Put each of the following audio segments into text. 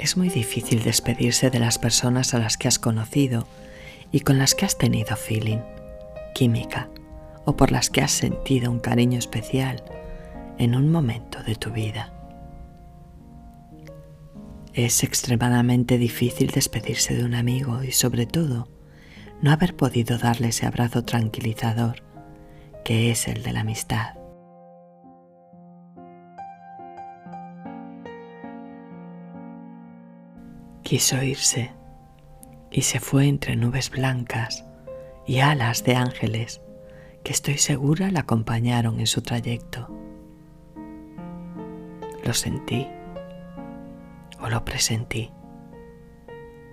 Es muy difícil despedirse de las personas a las que has conocido y con las que has tenido feeling, química, o por las que has sentido un cariño especial en un momento de tu vida. Es extremadamente difícil despedirse de un amigo y sobre todo no haber podido darle ese abrazo tranquilizador que es el de la amistad. Quiso irse y se fue entre nubes blancas y alas de ángeles que estoy segura la acompañaron en su trayecto. Lo sentí o lo presentí,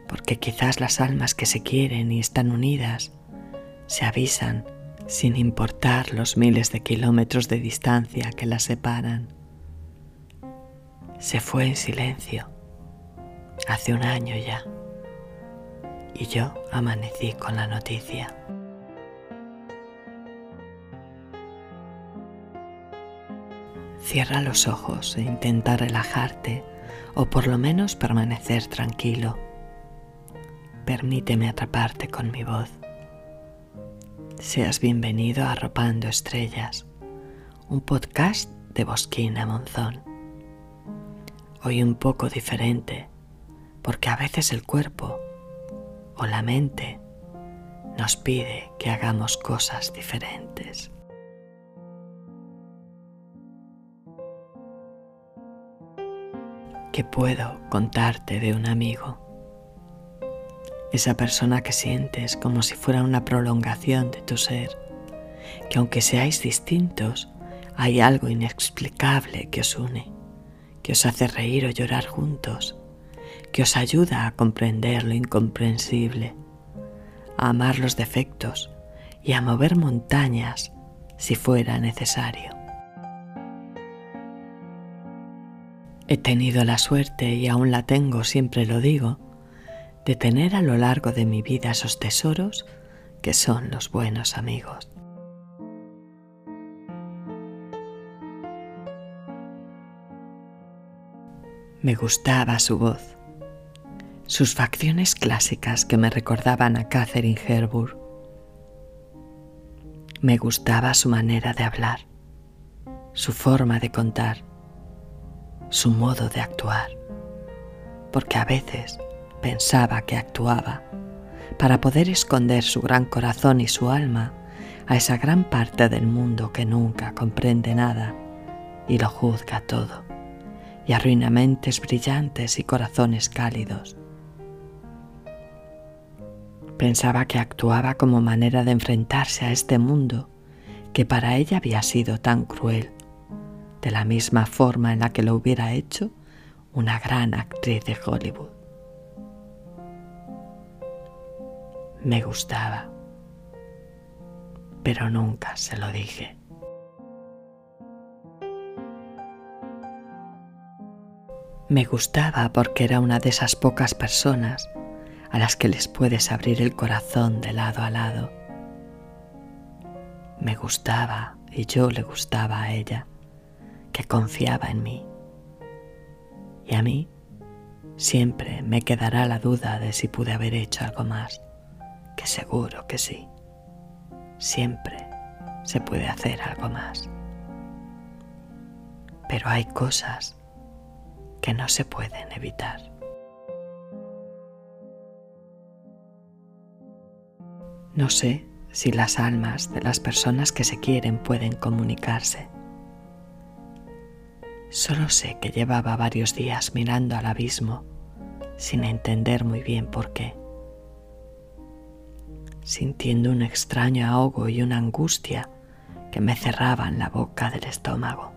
porque quizás las almas que se quieren y están unidas se avisan sin importar los miles de kilómetros de distancia que las separan. Se fue en silencio hace un año ya y yo amanecí con la noticia. Cierra los ojos e intenta relajarte o por lo menos permanecer tranquilo. Permíteme atraparte con mi voz. Seas bienvenido a Arropando Estrellas, un podcast de Bosquina Monzón. Hoy un poco diferente, porque a veces el cuerpo o la mente nos pide que hagamos cosas diferentes. ¿Qué puedo contarte de un amigo? Esa persona que sientes como si fuera una prolongación de tu ser, que aunque seáis distintos, hay algo inexplicable que os une, que os hace reír o llorar juntos, que os ayuda a comprender lo incomprensible, a amar los defectos y a mover montañas si fuera necesario. He tenido la suerte, y aún la tengo, siempre lo digo, de tener a lo largo de mi vida esos tesoros que son los buenos amigos. Me gustaba su voz, sus facciones clásicas que me recordaban a Catherine Herburg. Me gustaba su manera de hablar, su forma de contar, su modo de actuar, porque a veces pensaba que actuaba para poder esconder su gran corazón y su alma a esa gran parte del mundo que nunca comprende nada y lo juzga todo, y arruina mentes brillantes y corazones cálidos. Pensaba que actuaba como manera de enfrentarse a este mundo que para ella había sido tan cruel de la misma forma en la que lo hubiera hecho una gran actriz de Hollywood. Me gustaba, pero nunca se lo dije. Me gustaba porque era una de esas pocas personas a las que les puedes abrir el corazón de lado a lado. Me gustaba y yo le gustaba a ella que confiaba en mí. Y a mí siempre me quedará la duda de si pude haber hecho algo más, que seguro que sí. Siempre se puede hacer algo más. Pero hay cosas que no se pueden evitar. No sé si las almas de las personas que se quieren pueden comunicarse. Solo sé que llevaba varios días mirando al abismo sin entender muy bien por qué, sintiendo un extraño ahogo y una angustia que me cerraban la boca del estómago,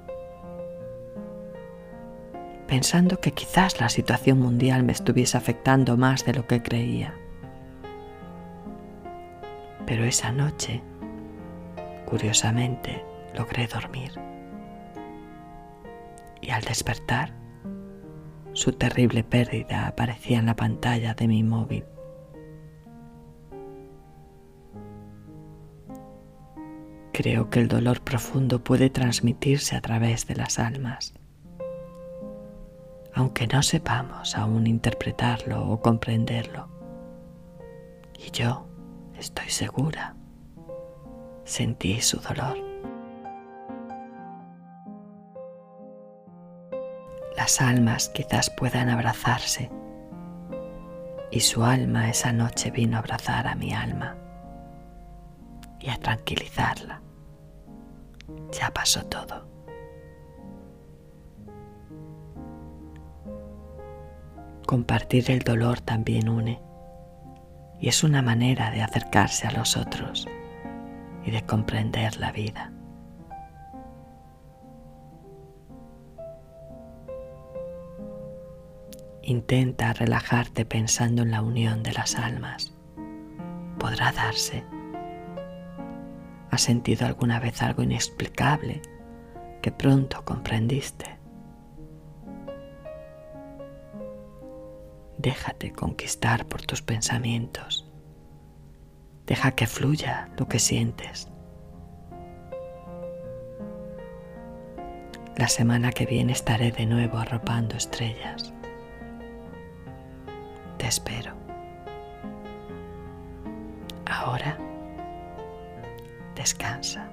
pensando que quizás la situación mundial me estuviese afectando más de lo que creía. Pero esa noche, curiosamente, logré dormir y al despertar, su terrible pérdida aparecía en la pantalla de mi móvil. Creo que el dolor profundo puede transmitirse a través de las almas. aunque no sepamos aún interpretarlo o comprenderlo. Y yo estoy segura, sentí su dolor. Las almas quizás puedan abrazarse y su alma esa noche vino a abrazar a mi alma y a tranquilizarla. Ya pasó todo. Compartir el dolor también une y es una manera de acercarse a los otros y de comprender la vida. Intenta relajarte pensando en la unión de las almas. Podrá darse. ¿Has sentido alguna vez algo inexplicable que pronto comprendiste? Déjate conquistar por tus pensamientos. Deja que fluya lo que sientes. La semana que viene estaré de nuevo arropando estrellas. Te espero. Ahora descansa.